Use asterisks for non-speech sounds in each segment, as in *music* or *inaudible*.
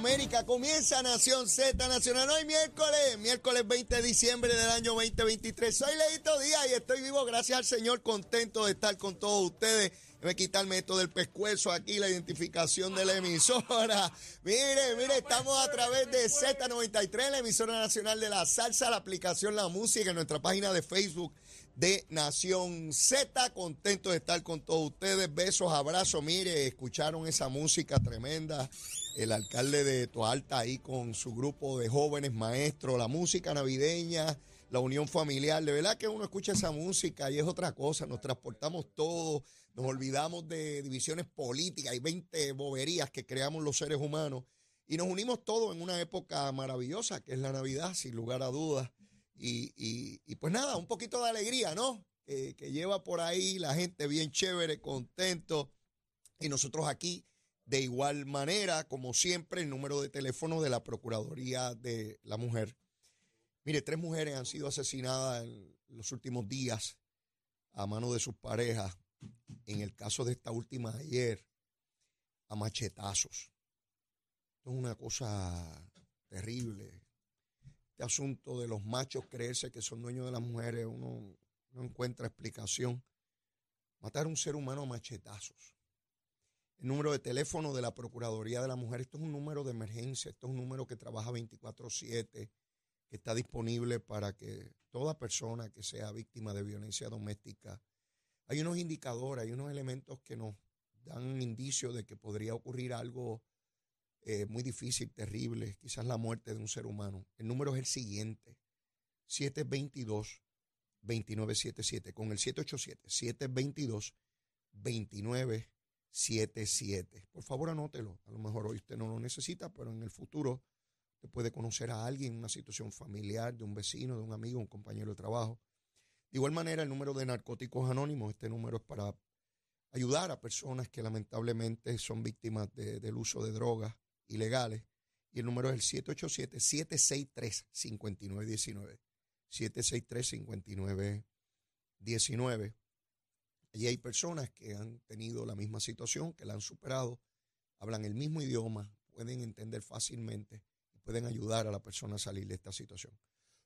América. Comienza Nación Z Nacional hoy miércoles, miércoles 20 de diciembre del año 2023. Soy Leito Díaz y estoy vivo gracias al Señor, contento de estar con todos ustedes. A quitarme esto del pescuezo aquí, la identificación de la emisora. *laughs* Mire, mire, estamos a través de Z93, la emisora nacional de la salsa, la aplicación La Música, en nuestra página de Facebook de Nación Z. Contento de estar con todos ustedes. Besos, abrazos. Mire, escucharon esa música tremenda. El alcalde de Toalta ahí con su grupo de jóvenes maestros, la música navideña, la unión familiar. De verdad que uno escucha esa música y es otra cosa. Nos transportamos todos, nos olvidamos de divisiones políticas. Hay 20 boberías que creamos los seres humanos y nos unimos todos en una época maravillosa que es la Navidad, sin lugar a dudas. Y, pues nada, un poquito de alegría, ¿no? que lleva por ahí la gente bien chévere, contento. Y nosotros aquí, de igual manera, como siempre, el número de teléfono de la Procuraduría de la Mujer. Mire, tres mujeres han sido asesinadas en los últimos días a mano de sus parejas. En el caso de esta última ayer, a machetazos. Esto es una cosa terrible este asunto de los machos creerse que son dueños de las mujeres, uno no encuentra explicación. Matar a un ser humano a machetazos. El número de teléfono de la Procuraduría de la Mujer, esto es un número de emergencia, esto es un número que trabaja 24/7, que está disponible para que toda persona que sea víctima de violencia doméstica, hay unos indicadores, hay unos elementos que nos dan indicio de que podría ocurrir algo eh, muy difícil, terrible, quizás la muerte de un ser humano. El número es el siguiente, 722-2977, con el 787-722-2977. Por favor, anótelo. A lo mejor hoy usted no lo necesita, pero en el futuro usted puede conocer a alguien en una situación familiar, de un vecino, de un amigo, un compañero de trabajo. De igual manera, el número de narcóticos anónimos, este número es para ayudar a personas que lamentablemente son víctimas del uso de drogas ilegales. Y el número es el 787-763-5919. 763-5919. Allí hay personas que han tenido la misma situación, que la han superado, hablan el mismo idioma, pueden entender fácilmente y pueden ayudar a la persona a salir de esta situación.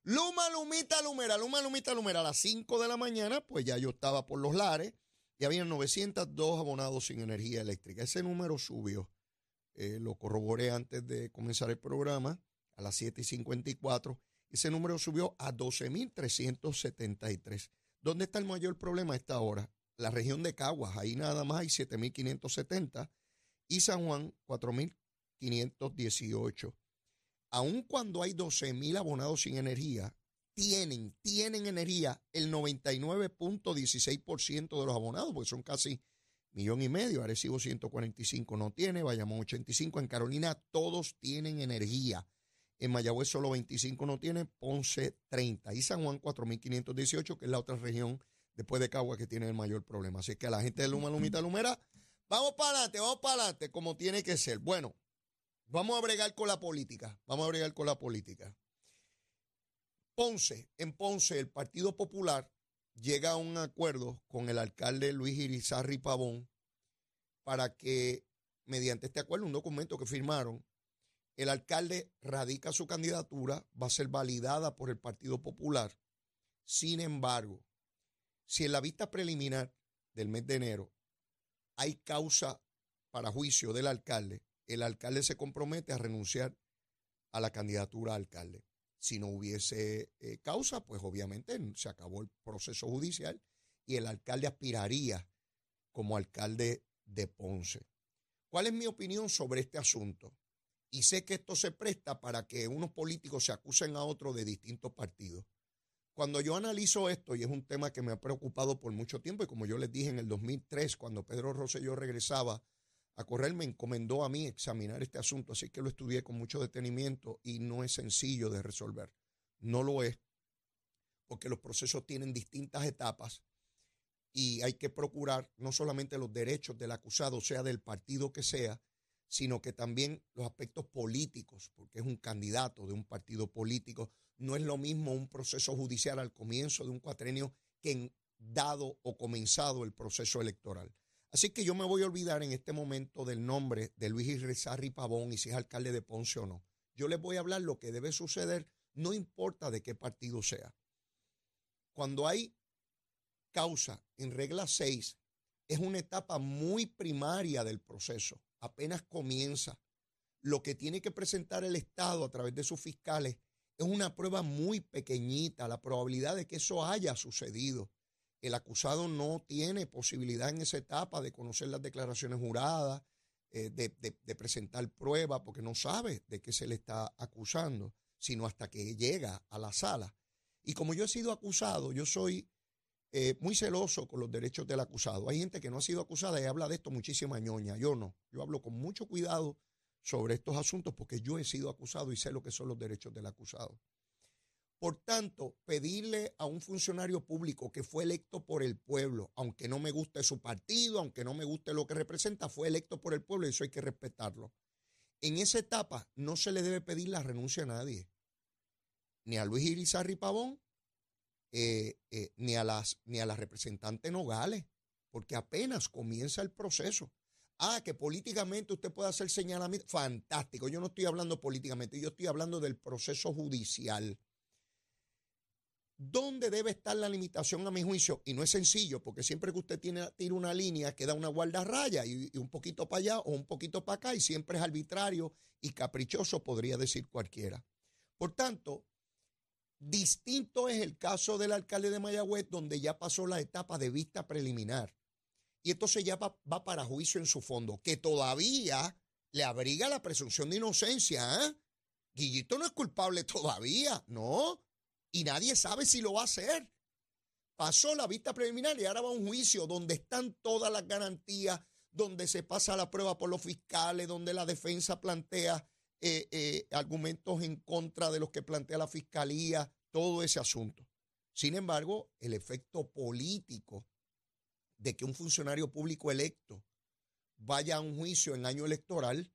Luma, Lumita, Lumera, Luma, Lumita, Lumera. A las 5 de la mañana, pues ya yo estaba por los lares y había 902 abonados sin energía eléctrica. Ese número subió eh, lo corroboré antes de comenzar el programa, a las 7 y 54. Ese número subió a 12.373. ¿Dónde está el mayor problema a esta hora? La región de Caguas, ahí nada más hay 7.570 y San Juan 4.518. Aun cuando hay 12.000 abonados sin energía, tienen, tienen energía el 99.16% de los abonados, porque son casi millón y medio, Arecibo 145 no tiene, Bayamón 85, en Carolina todos tienen energía. En Mayagüez solo 25 no tiene, Ponce 30 y San Juan 4518, que es la otra región después de Cagua que tiene el mayor problema. Así que a la gente de Luma, Lumita, Lumera, vamos para adelante, vamos para adelante, como tiene que ser. Bueno, vamos a bregar con la política, vamos a bregar con la política. Ponce, en Ponce, el Partido Popular llega a un acuerdo con el alcalde Luis Irizarri Pavón para que, mediante este acuerdo, un documento que firmaron, el alcalde radica su candidatura, va a ser validada por el Partido Popular. Sin embargo, si en la vista preliminar del mes de enero hay causa para juicio del alcalde, el alcalde se compromete a renunciar a la candidatura a alcalde. Si no hubiese eh, causa, pues obviamente se acabó el proceso judicial y el alcalde aspiraría como alcalde de Ponce. ¿Cuál es mi opinión sobre este asunto? Y sé que esto se presta para que unos políticos se acusen a otros de distintos partidos. Cuando yo analizo esto, y es un tema que me ha preocupado por mucho tiempo, y como yo les dije en el 2003, cuando Pedro Rosselló regresaba a correr me encomendó a mí examinar este asunto, así que lo estudié con mucho detenimiento y no es sencillo de resolver. No lo es, porque los procesos tienen distintas etapas y hay que procurar no solamente los derechos del acusado, sea del partido que sea, sino que también los aspectos políticos, porque es un candidato de un partido político. No es lo mismo un proceso judicial al comienzo de un cuatrenio que en dado o comenzado el proceso electoral. Así que yo me voy a olvidar en este momento del nombre de Luis Irizarry Pavón y si es alcalde de Ponce o no. Yo les voy a hablar lo que debe suceder, no importa de qué partido sea. Cuando hay causa en regla 6, es una etapa muy primaria del proceso, apenas comienza. Lo que tiene que presentar el Estado a través de sus fiscales es una prueba muy pequeñita, la probabilidad de que eso haya sucedido. El acusado no tiene posibilidad en esa etapa de conocer las declaraciones juradas, eh, de, presentar prueba, porque no sabe de qué se le está acusando, sino hasta que llega a la sala. Y como yo he sido acusado, yo soy eh, muy celoso con los derechos del acusado. Hay gente que no ha sido acusada y habla de esto muchísima ñoña. Yo no. Yo hablo con mucho cuidado sobre estos asuntos porque yo he sido acusado y sé lo que son los derechos del acusado. Por tanto, pedirle a un funcionario público que fue electo por el pueblo, aunque no me guste su partido, aunque no me guste lo que representa, fue electo por el pueblo y eso hay que respetarlo. En esa etapa no se le debe pedir la renuncia a nadie, ni a Luis Irizarri Pavón, eh, eh, ni, a las, ni a la representante Nogales, porque apenas comienza el proceso. Ah, que políticamente usted puede hacer señalamiento. Fantástico. Yo no estoy hablando políticamente, yo estoy hablando del proceso judicial. ¿Dónde debe estar la limitación a mi juicio? Y no es sencillo, porque siempre que usted tiene, tira una línea, queda una guardarraya y, y un poquito para allá o un poquito para acá, y siempre es arbitrario y caprichoso, podría decir cualquiera. Por tanto, distinto es el caso del alcalde de Mayagüez, donde ya pasó la etapa de vista preliminar. Y entonces ya va, va para juicio en su fondo, que todavía le abriga la presunción de inocencia. ¿eh? Guillito no es culpable todavía, ¿no? y nadie sabe si lo va a hacer. Pasó la vista preliminar y ahora va a un juicio donde están todas las garantías, donde se pasa la prueba por los fiscales, donde la defensa plantea eh, eh, argumentos en contra de los que plantea la fiscalía, todo ese asunto. Sin embargo, el efecto político de que un funcionario público electo vaya a un juicio en año electoral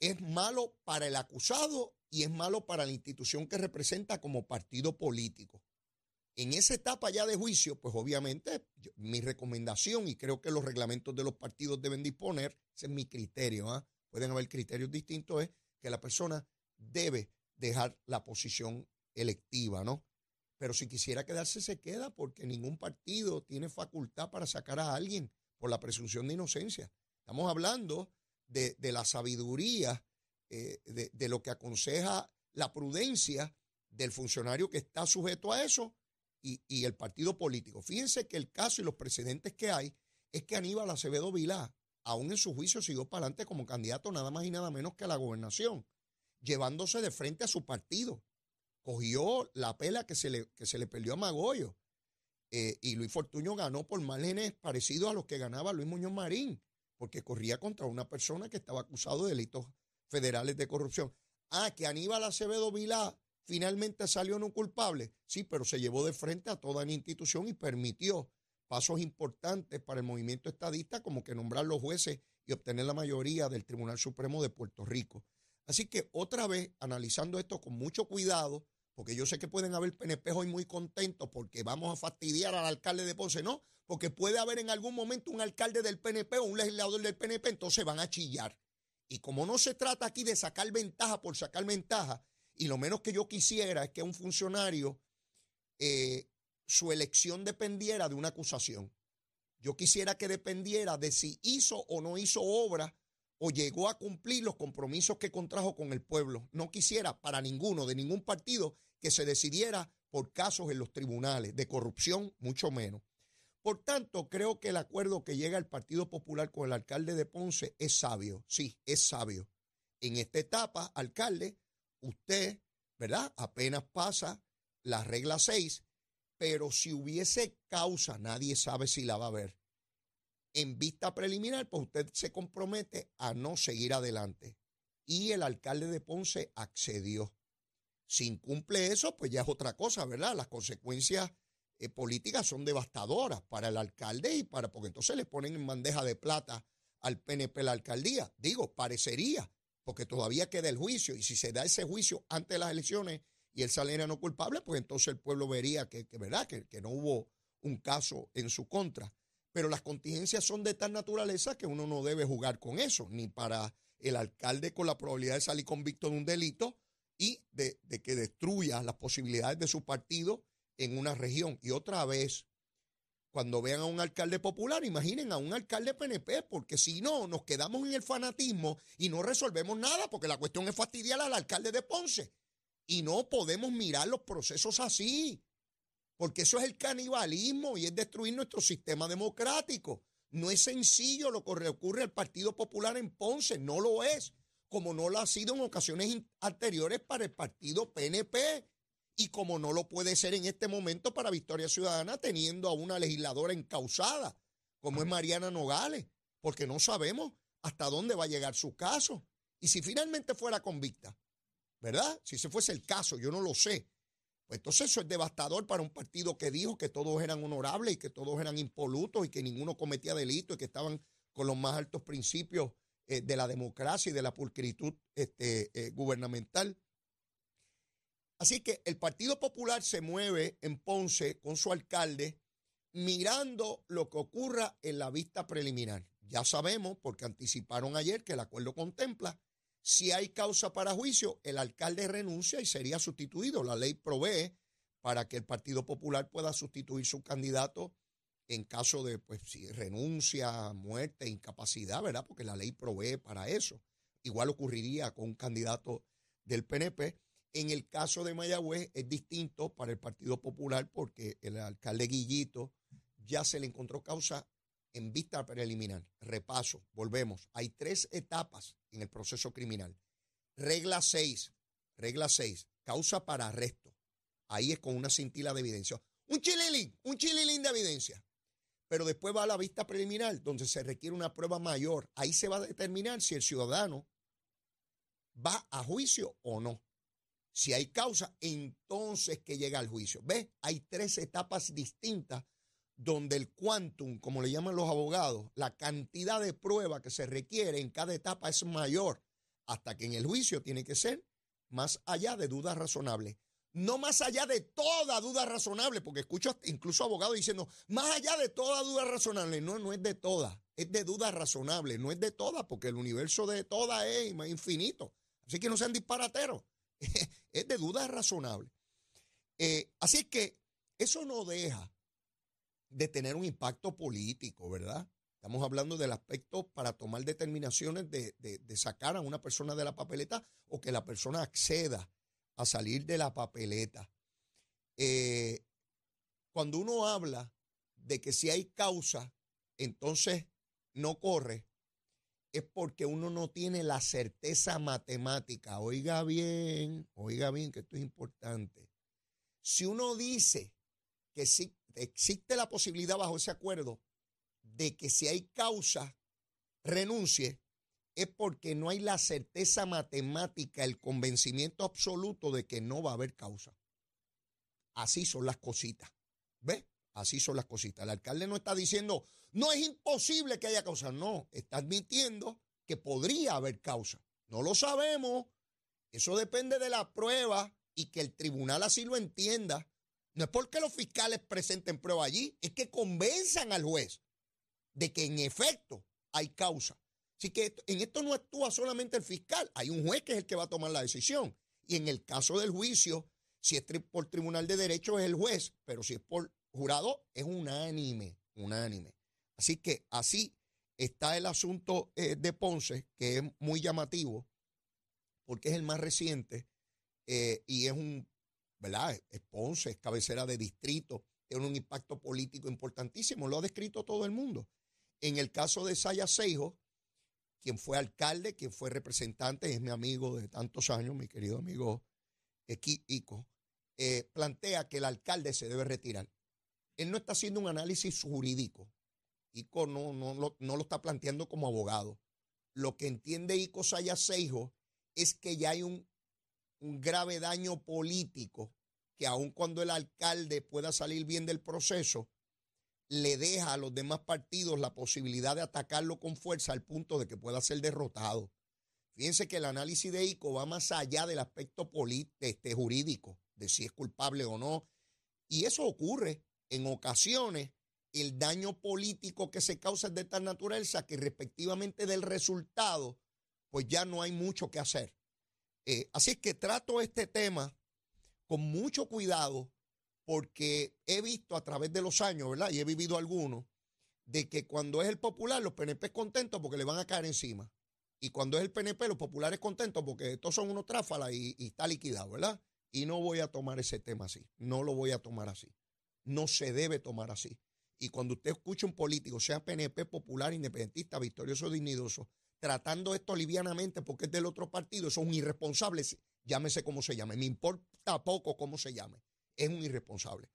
es malo para el acusado y es malo para la institución que representa como partido político. En esa etapa ya de juicio, pues obviamente mi recomendación, y creo que los reglamentos de los partidos deben disponer, ese es mi criterio, ¿ah? pueden haber criterios distintos, es que la persona debe dejar la posición electiva, ¿no? Pero si quisiera quedarse, se queda, porque ningún partido tiene facultad para sacar a alguien por la presunción de inocencia. Estamos hablando de, de la sabiduría eh, de, lo que aconseja la prudencia del funcionario que está sujeto a eso y, el partido político. Fíjense que el caso y los precedentes que hay es que Aníbal Acevedo Vilá, aún en su juicio, siguió para adelante como candidato nada más y nada menos que a la gobernación, llevándose de frente a su partido. Cogió la pela que se le, que se le perdió a Magoyo. Eh, y Luis Fortuño ganó por márgenes parecidos a los que ganaba Luis Muñoz Marín, porque corría contra una persona que estaba acusado de delitos federales de corrupción. Ah, que Aníbal Acevedo Vilá finalmente salió no culpable. Sí, pero se llevó de frente a toda la institución y permitió pasos importantes para el movimiento estadista, como que nombrar los jueces y obtener la mayoría del Tribunal Supremo de Puerto Rico. Así que otra vez, analizando esto con mucho cuidado, porque yo sé que pueden haber PNP hoy muy contentos porque vamos a fastidiar al alcalde de Ponce, no, porque puede haber en algún momento un alcalde del PNP o un legislador del PNP, entonces van a chillar. Y como no se trata aquí de sacar ventaja por sacar ventaja, y lo menos que yo quisiera es que un funcionario, eh, su elección dependiera de una acusación. Yo quisiera que dependiera de si hizo o no hizo obra o llegó a cumplir los compromisos que contrajo con el pueblo. No quisiera para ninguno, de ningún partido, que se decidiera por casos en los tribunales, de corrupción mucho menos. Por tanto, creo que el acuerdo que llega el Partido Popular con el alcalde de Ponce es sabio. Sí, es sabio. En esta etapa, alcalde, usted, ¿verdad? Apenas pasa la regla 6, pero si hubiese causa, nadie sabe si la va a haber. En vista preliminar, pues usted se compromete a no seguir adelante. Y el alcalde de Ponce accedió. Si incumple eso, pues ya es otra cosa, ¿verdad? Las consecuencias eh, políticas son devastadoras para el alcalde y para, porque entonces le ponen en bandeja de plata al PNP la alcaldía. Digo, parecería, porque todavía queda el juicio y si se da ese juicio antes de las elecciones y él saliera no culpable, pues entonces el pueblo vería que, ¿verdad? Que, que no hubo un caso en su contra. Pero las contingencias son de tal naturaleza que uno no debe jugar con eso, ni para el alcalde con la probabilidad de salir convicto de un delito y de, que destruya las posibilidades de su partido en una región. Y otra vez, cuando vean a un alcalde popular, imaginen a un alcalde PNP, porque si no, nos quedamos en el fanatismo y no resolvemos nada, porque la cuestión es fastidiar al alcalde de Ponce. Y no podemos mirar los procesos así, porque eso es el canibalismo y es destruir nuestro sistema democrático. No es sencillo lo que ocurre al Partido Popular en Ponce, no lo es, como no lo ha sido en ocasiones anteriores para el Partido PNP y como no lo puede ser en este momento para Victoria Ciudadana teniendo a una legisladora encausada, como es Mariana Nogales, porque no sabemos hasta dónde va a llegar su caso. Y si finalmente fuera convicta, ¿verdad? Si ese fuese el caso, yo no lo sé. Pues entonces eso es devastador para un partido que dijo que todos eran honorables y que todos eran impolutos y que ninguno cometía delito y que estaban con los más altos principios eh, de la democracia y de la pulcritud este, eh, gubernamental. Así que el Partido Popular se mueve en Ponce con su alcalde mirando lo que ocurra en la vista preliminar. Ya sabemos, porque anticiparon ayer que el acuerdo contempla, si hay causa para juicio, el alcalde renuncia y sería sustituido. La ley provee para que el Partido Popular pueda sustituir su candidato en caso de, pues, si renuncia, muerte, incapacidad, ¿verdad? Porque la ley provee para eso. Igual ocurriría con un candidato del PNP. En el caso de Mayagüez es distinto para el Partido Popular porque el alcalde Guillito ya se le encontró causa en vista preliminar. Repaso, volvemos. Hay tres etapas en el proceso criminal. Regla 6, regla 6, causa para arresto. Ahí es con una cintila de evidencia. Un chililín, un chililín de evidencia. Pero después va a la vista preliminar, donde se requiere una prueba mayor. Ahí se va a determinar si el ciudadano va a juicio o no. Si hay causa, entonces que llega al juicio. ¿Ves? Hay tres etapas distintas donde el quantum, como le llaman los abogados, la cantidad de prueba que se requiere en cada etapa es mayor, hasta que en el juicio tiene que ser más allá de dudas razonables. No más allá de toda duda razonable, porque escucho incluso abogados diciendo, más allá de toda duda razonable. No, no es de toda, es de duda razonable, no es de toda, porque el universo de toda es infinito. Así que no sean disparateros. *laughs* es de duda razonable. Eh, así es que eso no deja de tener un impacto político, ¿verdad? Estamos hablando del aspecto para tomar determinaciones de, sacar a una persona de la papeleta o que la persona acceda a salir de la papeleta. Eh, cuando uno habla de que si hay causa, entonces no corre, es porque uno no tiene la certeza matemática. Oiga bien, oiga bien que esto es importante. Si uno dice que sí, existe la posibilidad bajo ese acuerdo de que si hay causa, renuncie, es porque no hay la certeza matemática, el convencimiento absoluto de que no va a haber causa. Así son las cositas. ¿Ves? Así son las cositas. El alcalde no está diciendo, no es imposible que haya causa. No, está admitiendo que podría haber causa. No lo sabemos. Eso depende de la prueba y que el tribunal así lo entienda. No es porque los fiscales presenten prueba allí, es que convenzan al juez de que en efecto hay causa. Así que en esto no actúa solamente el fiscal, hay un juez que es el que va a tomar la decisión. Y en el caso del juicio, si es por tribunal de derecho es el juez, pero si es por jurado es unánime, unánime. Así que así está el asunto eh, de Ponce, que es muy llamativo, porque es el más reciente eh, y es un, ¿verdad? Es Ponce, es cabecera de distrito, tiene un impacto político importantísimo, lo ha descrito todo el mundo. En el caso de Saya Seijo, quien fue alcalde, quien fue representante, es mi amigo de tantos años, mi querido amigo Ico, eh, plantea que el alcalde se debe retirar él no está haciendo un análisis jurídico. ICO no, no, no, lo está planteando como abogado. Lo que entiende Ico Sayaseijo es que ya hay un, un grave daño político que aun cuando el alcalde pueda salir bien del proceso, le deja a los demás partidos la posibilidad de atacarlo con fuerza al punto de que pueda ser derrotado. Fíjense que el análisis de ICO va más allá del aspecto este, jurídico, de si es culpable o no. Y eso ocurre en ocasiones el daño político que se causa es de tal naturaleza que respectivamente del resultado, pues ya no hay mucho que hacer. Eh, así es que trato este tema con mucho cuidado porque he visto a través de los años, ¿verdad? Y he vivido algunos, de que cuando es el popular, los PNP contentos porque le van a caer encima. Y cuando es el PNP, los populares contentos porque estos son unos tráfalas y, está liquidado, ¿verdad? Y no voy a tomar ese tema así. No lo voy a tomar así. No se debe tomar así. Y cuando usted escucha un político, sea PNP, popular, independentista, victorioso, dignidoso, tratando esto livianamente porque es del otro partido, son irresponsables, llámese como se llame, me importa poco cómo se llame, es un irresponsable.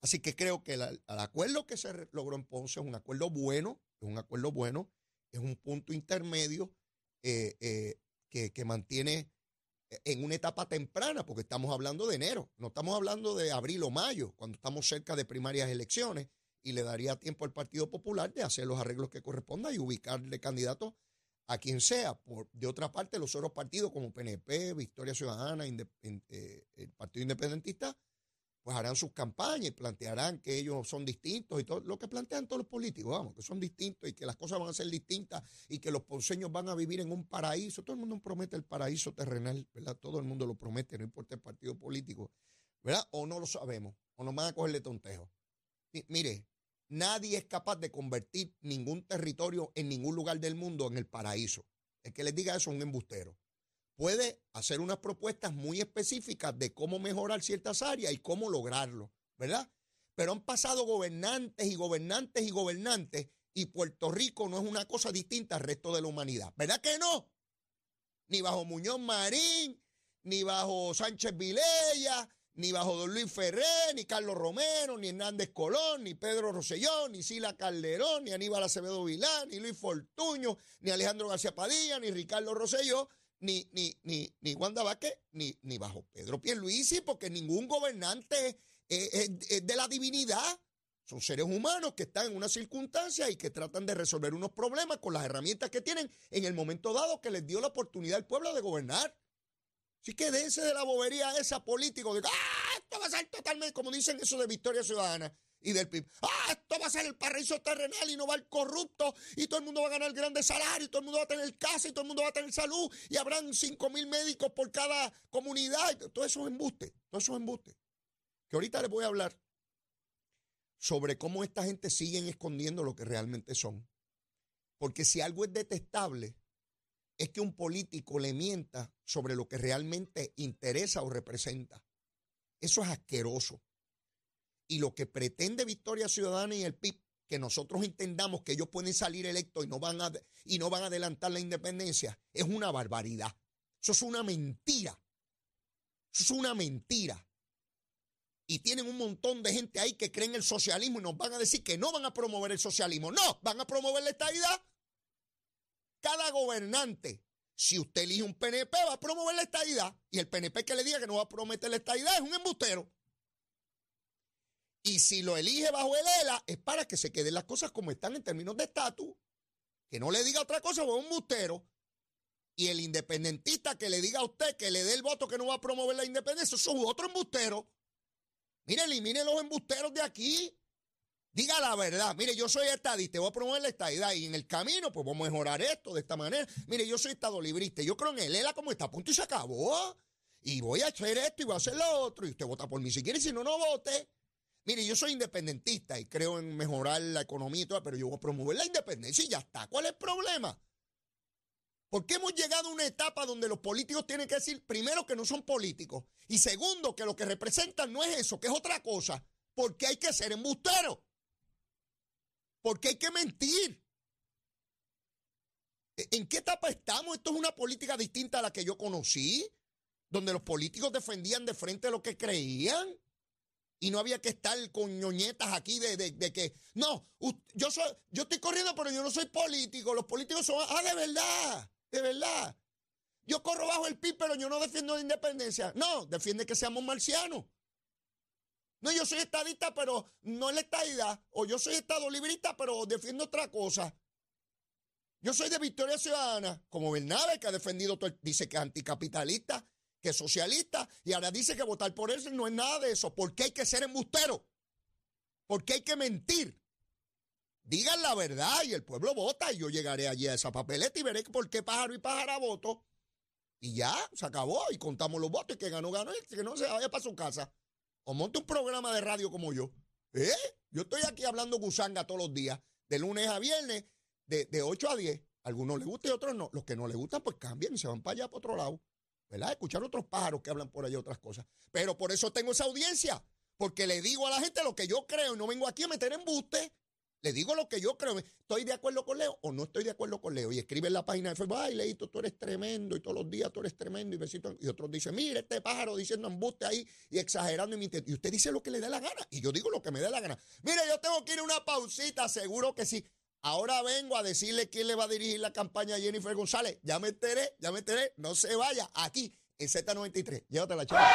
Así que creo que el, acuerdo que se logró en Ponce es un acuerdo bueno, es un acuerdo bueno, es un punto intermedio eh, eh, que, que mantiene en una etapa temprana, porque estamos hablando de enero, no estamos hablando de abril o mayo, cuando estamos cerca de primarias elecciones, y le daría tiempo al Partido Popular de hacer los arreglos que correspondan y ubicarle candidatos a quien sea. Por, de otra parte, los otros partidos como PNP, Victoria Ciudadana, eh, el Partido Independentista, pues harán sus campañas y plantearán que ellos son distintos y todo lo que plantean todos los políticos, vamos, que son distintos y que las cosas van a ser distintas y que los ponceños van a vivir en un paraíso. Todo el mundo promete el paraíso terrenal, ¿verdad? Todo el mundo lo promete, no importa el partido político, ¿verdad? O no lo sabemos, o nos van a cogerle tontejo. mire, Nadie es capaz de convertir ningún territorio en ningún lugar del mundo en el paraíso. El que les diga eso es un embustero. Puede hacer unas propuestas muy específicas de cómo mejorar ciertas áreas y cómo lograrlo, ¿verdad? Pero han pasado gobernantes y gobernantes y gobernantes y Puerto Rico no es una cosa distinta al resto de la humanidad. ¿Verdad que no? Ni bajo Muñoz Marín, ni bajo Sánchez Vilella, ni bajo Don Luis Ferrer, ni Carlos Romero, ni Hernández Colón, ni Pedro Rossellón, ni Sila Calderón, ni Aníbal Acevedo Vilán, ni Luis Fortuño, ni Alejandro García Padilla, ni Ricardo Rosselló, ni, ni, ni, ni Wanda Vázquez, ni, ni bajo Pedro Pierluisi, porque ningún gobernante es, de la divinidad. Son seres humanos que están en una circunstancia y que tratan de resolver unos problemas con las herramientas que tienen en el momento dado que les dio la oportunidad al pueblo de gobernar. Así que dense de la bobería esa político de ¡ah! Esto va a ser totalmente, como dicen eso de Victoria Ciudadana y del PIB. ¡Ah! Esto va a ser el paraíso terrenal y no va el corrupto y todo el mundo va a ganar grandes salarios, y todo el mundo va a tener casa y todo el mundo va a tener salud y habrán 5 mil médicos por cada comunidad. Todo eso es embuste, todo eso es embuste. Que ahorita les voy a hablar sobre cómo esta gente sigue escondiendo lo que realmente son. Porque si algo es detestable, es que un político le mienta sobre lo que realmente interesa o representa. Eso es asqueroso. Y lo que pretende Victoria Ciudadana y el PIB, que nosotros entendamos que ellos pueden salir electos y no van a, y no van a adelantar la independencia, es una barbaridad. Eso es una mentira. Eso es una mentira. Y tienen un montón de gente ahí que creen el socialismo y nos van a decir que no van a promover el socialismo. No, van a promover la estabilidad cada gobernante, si usted elige un PNP, va a promover la estadidad. Y el PNP que le diga que no va a prometer la estadidad es un embustero. Y si lo elige bajo el ELA, es para que se queden las cosas como están en términos de estatus. Que no le diga otra cosa, es un embustero. Y el independentista que le diga a usted que le dé el voto que no va a promover la independencia, eso es otro embustero. Mire, elimine los embusteros de aquí. Diga la verdad. Mire, yo soy estadista, voy a promover la estadidad y en el camino, pues vamos a mejorar esto de esta manera. Mire, yo soy estado librista. Yo creo en él, él como está punto y se acabó. Y voy a hacer esto y voy a hacer lo otro. Y usted vota por mí si quiere, si no, no vote. Mire, yo soy independentista y creo en mejorar la economía y todo, pero yo voy a promover la independencia y ya está. ¿Cuál es el problema? Porque hemos llegado a una etapa donde los políticos tienen que decir, primero, que no son políticos. Y segundo, que lo que representan no es eso, que es otra cosa. Porque hay que ser embusteros. Porque hay que mentir. ¿E-, ¿En qué etapa estamos? Esto es una política distinta a la que yo conocí, donde los políticos defendían de frente lo que creían. Y no había que estar con ñoñetas aquí de, que, no, yo, soy, yo estoy corriendo, pero yo no soy político. Los políticos son, ah, de verdad, de verdad. Yo corro bajo el PIB, pero yo no defiendo la independencia. No, defiende que seamos marcianos. No, yo soy estadista, pero no es la estadidad. O yo soy estado librista, pero defiendo otra cosa. Yo soy de Victoria Ciudadana, como Bernabe, que ha defendido, dice que es anticapitalista, que es socialista, y ahora dice que votar por él no es nada de eso. ¿Por qué hay que ser embustero? ¿Por qué hay que mentir? Digan la verdad y el pueblo vota y yo llegaré allí a esa papeleta y veré por qué pájaro y pájara voto. Y ya, se acabó y contamos los votos y que ganó, ganó y que no se vaya para su casa. O monte un programa de radio como yo. ¿Eh? Yo estoy aquí hablando gusanga todos los días, de lunes a viernes, de, de 8 a 10. Algunos les gusta y otros no. Los que no les gustan, pues cambian y se van para allá, para otro lado. ¿Verdad? Escuchar otros pájaros que hablan por allá otras cosas. Pero por eso tengo esa audiencia. Porque le digo a la gente lo que yo creo y no vengo aquí a meter embuste. Le digo lo que yo creo. ¿Estoy de acuerdo con Leo o no estoy de acuerdo con Leo? Y escribe en la página de Facebook, ay, Leito, tú eres tremendo y todos los días tú eres tremendo y besito. Y otros dicen, mire este pájaro diciendo embuste ahí y exagerando. Y, y usted dice lo que le dé la gana. Y yo digo lo que me dé la gana. Mire, yo tengo que ir a una pausita, seguro que sí. Ahora vengo a decirle quién le va a dirigir la campaña a Jennifer González. Ya me enteré, ya me enteré. No se vaya aquí en Z93. Llévate la chava.